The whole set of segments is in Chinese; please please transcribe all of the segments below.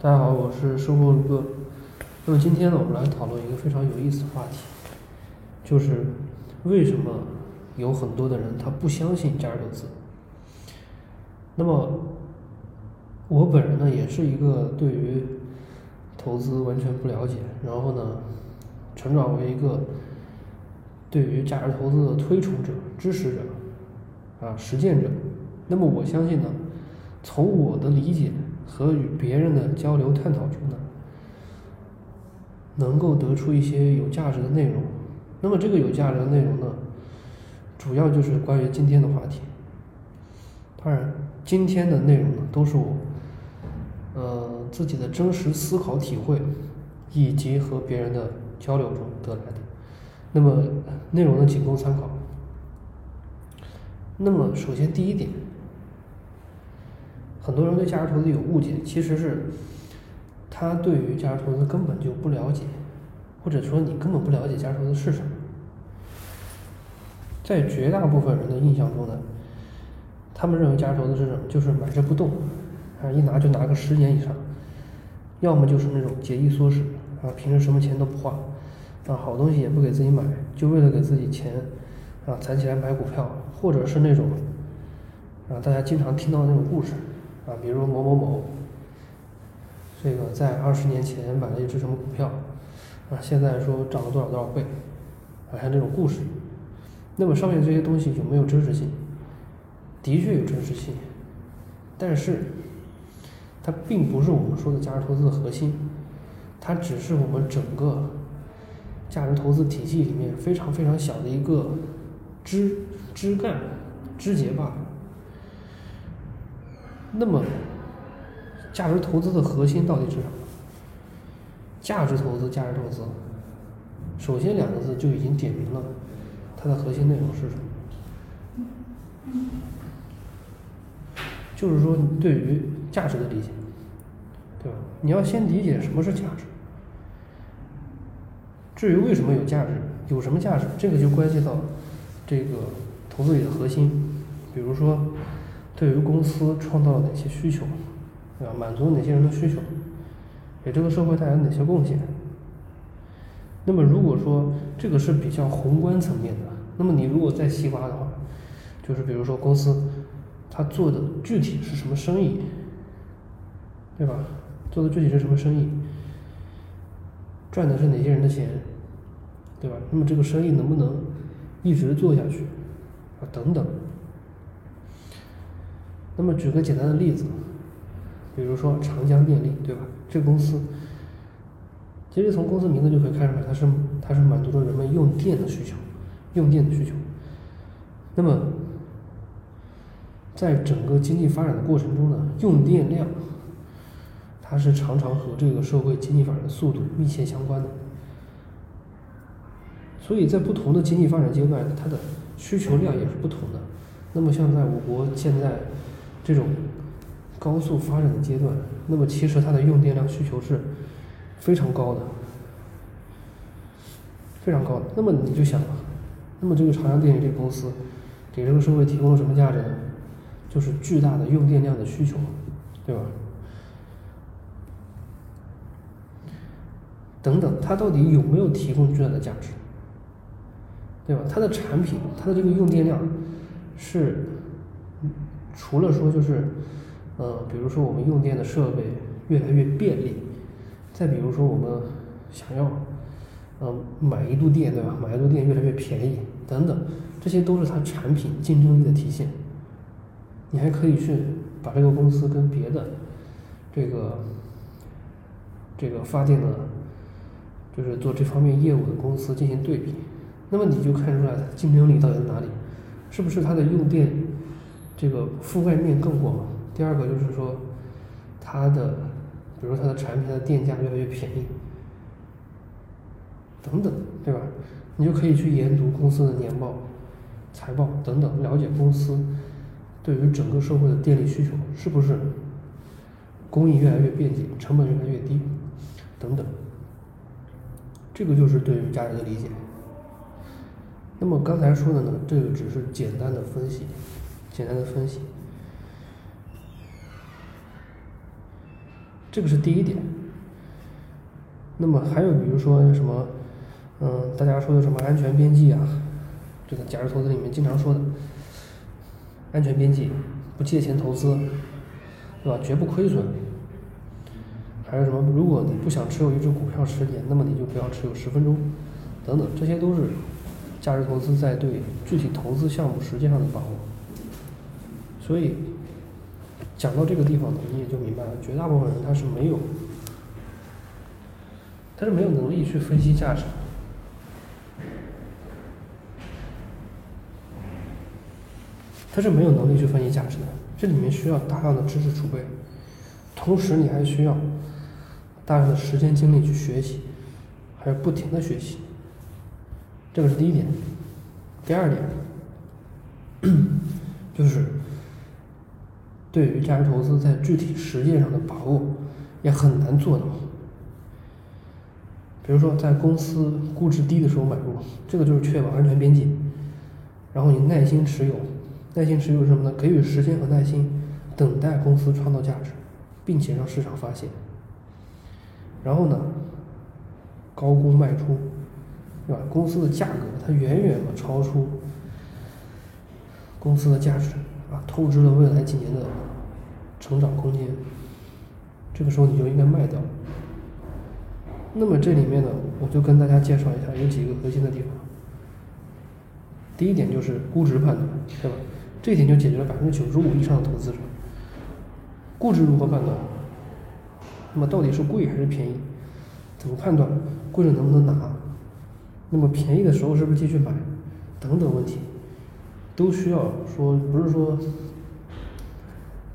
大家好，我是收获哥。那么今天呢，我们来讨论一个非常有意思的话题，就是为什么有很多的人他不相信价值投资。那么我本人呢，也是一个对于投资完全不了解，然后呢，成长为一个对于价值投资的推崇者、支持者啊、实践者。那么我相信呢，从我的理解。和与别人的交流探讨中呢，能够得出一些有价值的内容。那么这个有价值的内容呢，主要就是关于今天的话题。当然，今天的内容呢，都是我呃自己的真实思考体会，以及和别人的交流中得来的。那么内容呢，仅供参考。那么首先第一点。很多人对价值投资有误解，其实是他对于价值投资根本就不了解，或者说你根本不了解价值投资是什么。在绝大部分人的印象中呢，他们认为价值投资是什么？就是买着不动，啊，一拿就拿个十年以上，要么就是那种节衣缩食，啊，平时什么钱都不花，啊，好东西也不给自己买，就为了给自己钱，啊，攒起来买股票，或者是那种，啊，大家经常听到的那种故事。啊，比如某某某，这个在二十年前买了一只什么股票，啊，现在说涨了多少多少倍，啊，像这种故事。那么上面这些东西有没有真实性？的确有真实性，但是它并不是我们说的价值投资的核心，它只是我们整个价值投资体系里面非常非常小的一个枝枝干枝节罢了。那么，价值投资的核心到底是什么？价值投资，价值投资，首先两个字就已经点明了它的核心内容是什么。就是说，你对于价值的理解，对吧？你要先理解什么是价值。至于为什么有价值，有什么价值，这个就关系到这个投资里的核心，比如说。对于公司创造了哪些需求，对吧？满足哪些人的需求，给这个社会带来哪些贡献？那么如果说这个是比较宏观层面的，那么你如果再细挖的话，就是比如说公司它做的具体是什么生意，对吧？做的具体是什么生意？赚的是哪些人的钱，对吧？那么这个生意能不能一直做下去？啊，等等。那么举个简单的例子，比如说长江电力，对吧？这个公司，其实从公司名字就可以看出来，它是它是满足了人们用电的需求，用电的需求。那么，在整个经济发展的过程中呢，用电量，它是常常和这个社会经济发展的速度密切相关的。所以在不同的经济发展阶段，它的需求量也是不同的。那么像在我国现在。这种高速发展的阶段，那么其实它的用电量需求是非常高的，非常高的。那么你就想，那么这个长江电力这个公司给这个社会提供了什么价值呢？就是巨大的用电量的需求，对吧？等等，它到底有没有提供巨大的价值？对吧？它的产品，它的这个用电量是。除了说就是，呃，比如说我们用电的设备越来越便利，再比如说我们想要，呃，买一度电，对吧？买一度电越来越便宜，等等，这些都是它产品竞争力的体现。你还可以去把这个公司跟别的这个这个发电的，就是做这方面业务的公司进行对比，那么你就看出来竞争力到底在哪里，是不是它的用电？这个覆盖面更广。第二个就是说，它的，比如说它的产品的电价越来越便宜，等等，对吧？你就可以去研读公司的年报、财报等等，了解公司对于整个社会的电力需求是不是供应越来越便捷，成本越来越低，等等。这个就是对于价值的理解。那么刚才说的呢，这个只是简单的分析。简单的分析，这个是第一点。那么还有比如说什么，嗯，大家说的什么安全边际啊，这个价值投资里面经常说的安全边际，不借钱投资，对吧？绝不亏损。还有什么？如果你不想持有一只股票十年，那么你就不要持有十分钟，等等，这些都是价值投资在对具体投资项目实践上的把握。所以讲到这个地方，你也就明白了，绝大部分人他是没有，他是没有能力去分析价值，他是没有能力去分析价值的。这里面需要大量的知识储备，同时你还需要。大量的时间精力去学习，还要不停的学习，这个是第一点。第二点，就是对于价值投资在具体实践上的把握也很难做到。比如说，在公司估值低的时候买入，这个就是确保安全边际。然后你耐心持有，耐心持有什么呢？给予时间和耐心，等待公司创造价值，并且让市场发现。然后呢，高估卖出，对吧？公司的价格它远远的超出公司的价值，啊，透支了未来几年的成长空间。这个时候你就应该卖掉。那么这里面呢，我就跟大家介绍一下有几个核心的地方。第一点就是估值判断，对吧？这一点就解决了百分之九十五以上的投资者。估值如何判断？那么到底是贵还是便宜？怎么判断？贵了能不能拿？那么便宜的时候是不是继续买？等等问题，都需要说，不是说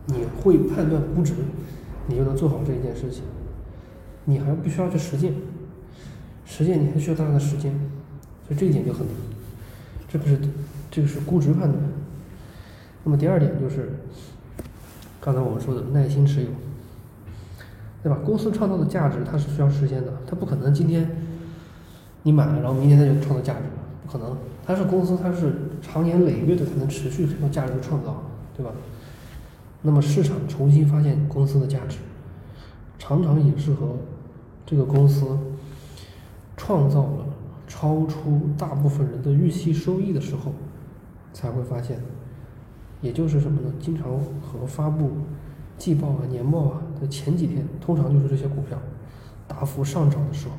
你会判断估值，你就能做好这一件事情。你还必须要去实践，实践你还需要大量的时间，所以这一点就很难。这不是，这个是估值判断。那么第二点就是，刚才我们说的耐心持有。对吧？公司创造的价值它是需要时间的，它不可能今天你买了，然后明天它就创造价值了，不可能。它是公司，它是长年累月的才能持续这种价值的创造，对吧？那么市场重新发现公司的价值，常常也是和这个公司创造了超出大部分人的预期收益的时候才会发现，也就是什么呢？经常和发布。季报啊、年报啊的前几天，通常就是这些股票大幅上涨的时候，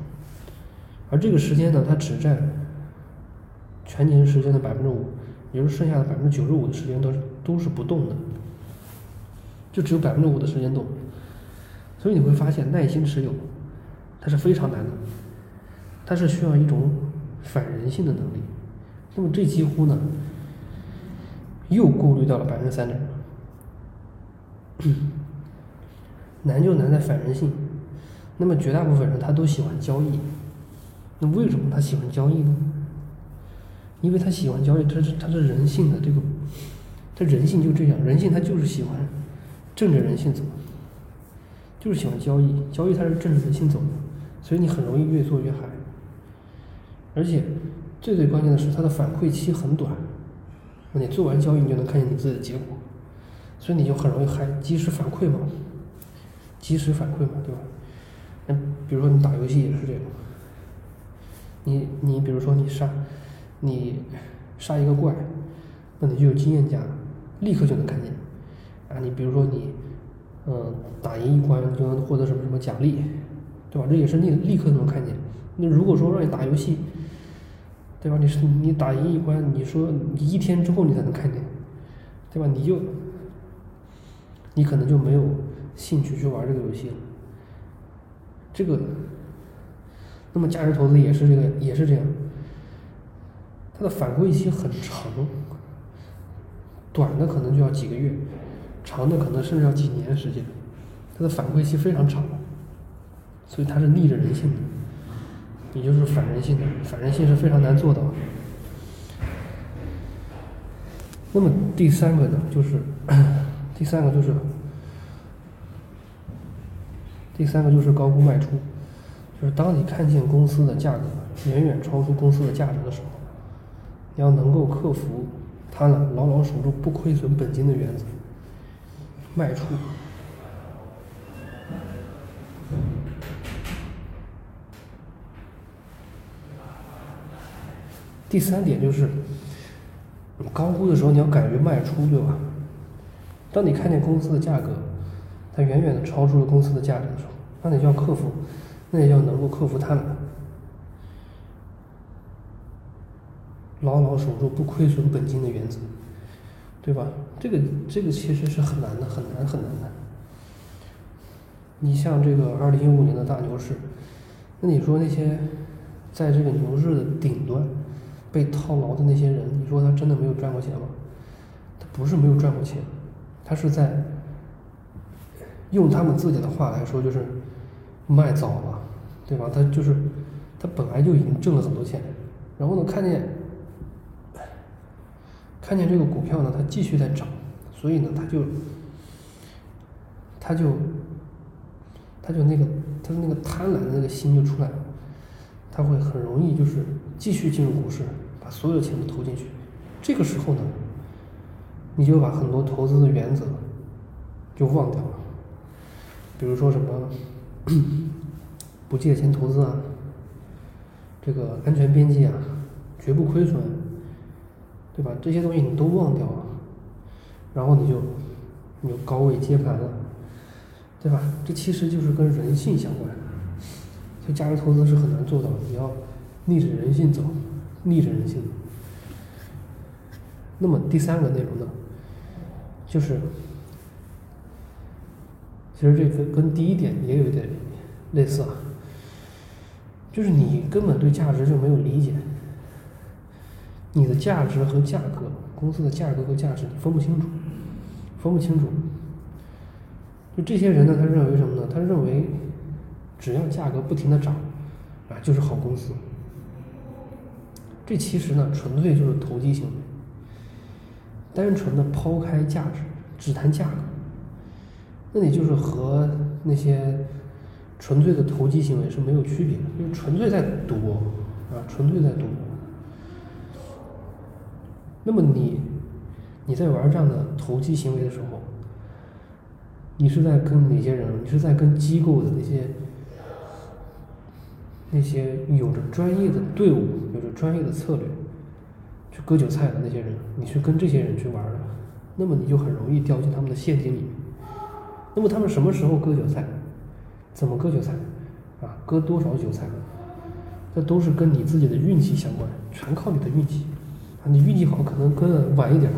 而这个时间呢，它只占全年时间的百分之五，也就是剩下的百分之九十五的时间都是都是不动的，就只有百分之五的时间动。所以你会发现，耐心持有它是非常难的，它是需要一种反人性的能力。那么这几乎呢，又过滤掉了百分之三点。难就难在反人性。那么绝大部分人他都喜欢交易，那为什么他喜欢交易呢？因为他喜欢交易，他是他是人性的这个，他人性就这样，人性他就是喜欢正着人性走，就是喜欢交易，交易它是正着人性走的，所以你很容易越做越嗨。而且最最关键的是，它的反馈期很短，你做完交易你就能看见你自己的结果。所以你就很容易嗨，及时反馈嘛，及时反馈嘛，对吧？那比如说你打游戏也是这样，你你比如说你杀，你杀一个怪，那你就有经验加，立刻就能看见。啊，你比如说你，嗯，打赢一关就能获得什么什么奖励，对吧？这也是立立刻能看见。那如果说让你打游戏，对吧？你是你打赢一关，你说你一天之后你才能看见，对吧？你就。你可能就没有兴趣去玩这个游戏了。这个，那么价值投资也是这个，也是这样。它的反馈期很长，短的可能就要几个月，长的可能甚至要几年时间。它的反馈期非常长，所以它是逆着人性的，也就是反人性的。反人性是非常难做到。那么第三个呢，就是。第三个就是，第三个就是高估卖出，就是当你看见公司的价格远远超出公司的价值的时候，要能够克服贪婪牢牢守住不亏损本金的原则卖出。第三点就是你高估的时候你要敢于卖出对吧？当你看见公司的价格它远远的超出了公司的价值的时候那你就要克服那也要能够克服贪婪牢牢守住不亏损本金的原则，对吧？这个这个其实是很难的，很难很难的。你像这个二零一五年的大牛市，那你说那些在这个牛市的顶端被套牢的那些人，你说他真的没有赚过钱吗？他不是没有赚过钱，他是在用他们自己的话来说，就是卖早了，对吧？他就是他本来就已经挣了很多钱，然后呢，看见看见这个股票呢，它继续在涨，所以呢，他就他就他就那个他的那个贪婪的那个心就出来了，他会很容易就是继续进入股市，把所有的钱都投进去。这个时候呢，你就把很多投资的原则就忘掉了，比如说什么不借钱投资啊，这个安全边际啊，绝不亏损，对吧？这些东西你都忘掉了，然后你就你就高位接盘了，对吧？这其实就是跟人性相关，所以价值投资是很难做到的，你要逆着人性走，逆着人性。那么第三个内容呢，就是其实这个跟第一点也有一点类似啊，就是你根本对价值就没有理解，你的价值和价格，公司的价格和价值你分不清楚，分不清楚。就这些人呢，他认为什么呢？他认为只要价格不停的涨，啊，就是好公司。这其实呢，纯粹就是投机行为。单纯的抛开价值，只谈价格，那你就是和那些纯粹的投机行为是没有区别的，就是纯粹在赌啊，纯粹在赌。那么你你在玩这样的投机行为的时候，你是在跟哪些人？你是在跟机构的那些那些有着专业的队伍、有着专业的策略去割韭菜的那些人，你去跟这些人去玩的，那么你就很容易掉进他们的陷阱里面。那么他们什么时候割韭菜？怎么割韭菜？啊，割多少韭菜？这都是跟你自己的运气相关，全靠你的运气。你运气好，可能割的晚一点；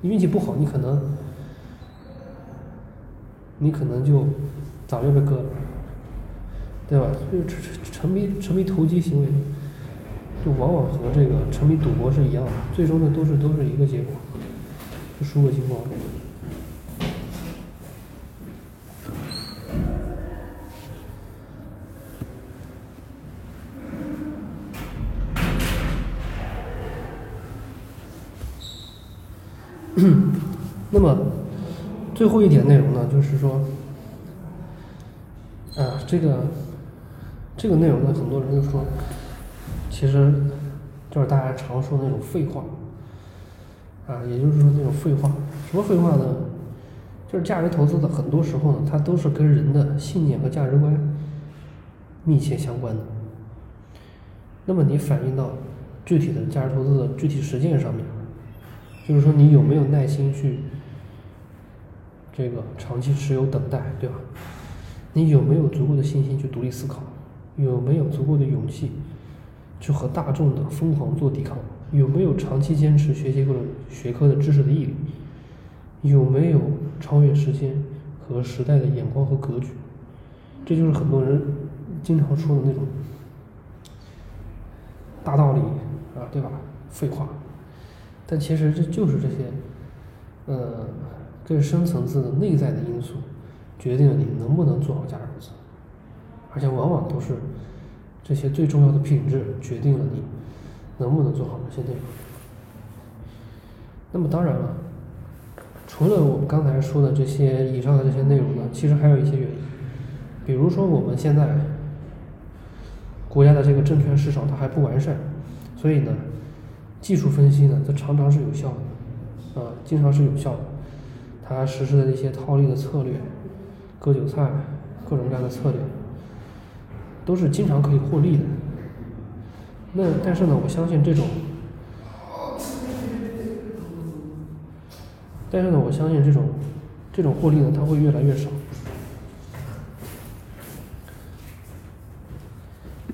你运气不好，你可能你可能就早就被割了，对吧？就沉沉迷沉迷投机行为，就往往和这个沉迷赌博是一样的，最终的都是都是一个结果，就输个精光。那么最后一点内容呢，就是说，啊，这个这个内容呢，很多人就说，其实就是大家常说的那种废话，啊，也就是说那种废话。什么废话呢？就是价值投资的很多时候呢，它都是跟人的信念和价值观密切相关的。那么你反映到具体的价值投资的具体实践上面，就是说你有没有耐心去这个长期持有等待，对吧？你有没有足够的信心去独立思考？有没有足够的勇气去和大众的疯狂做抵抗？有没有长期坚持学习各种学科的知识的毅力？有没有超越时间和时代的眼光和格局？这就是很多人经常说的那种大道理啊，对吧？废话。但其实这就是这些，呃，更深层次的内在的因素，决定了你能不能做好价值投资，而且往往都是这些最重要的品质决定了你能不能做好这些内容。那么当然了，除了我们刚才说的这些以上的这些内容呢，其实还有一些原因，比如说我们现在国家的这个证券市场它还不完善，所以呢。技术分析呢，它常常是有效的，啊，经常是有效的。它实施的那些套利的策略、割韭菜、各种各样的策略，都是经常可以获利的。那但是呢，我相信这种，但是呢，我相信这种这种获利呢，它会越来越少。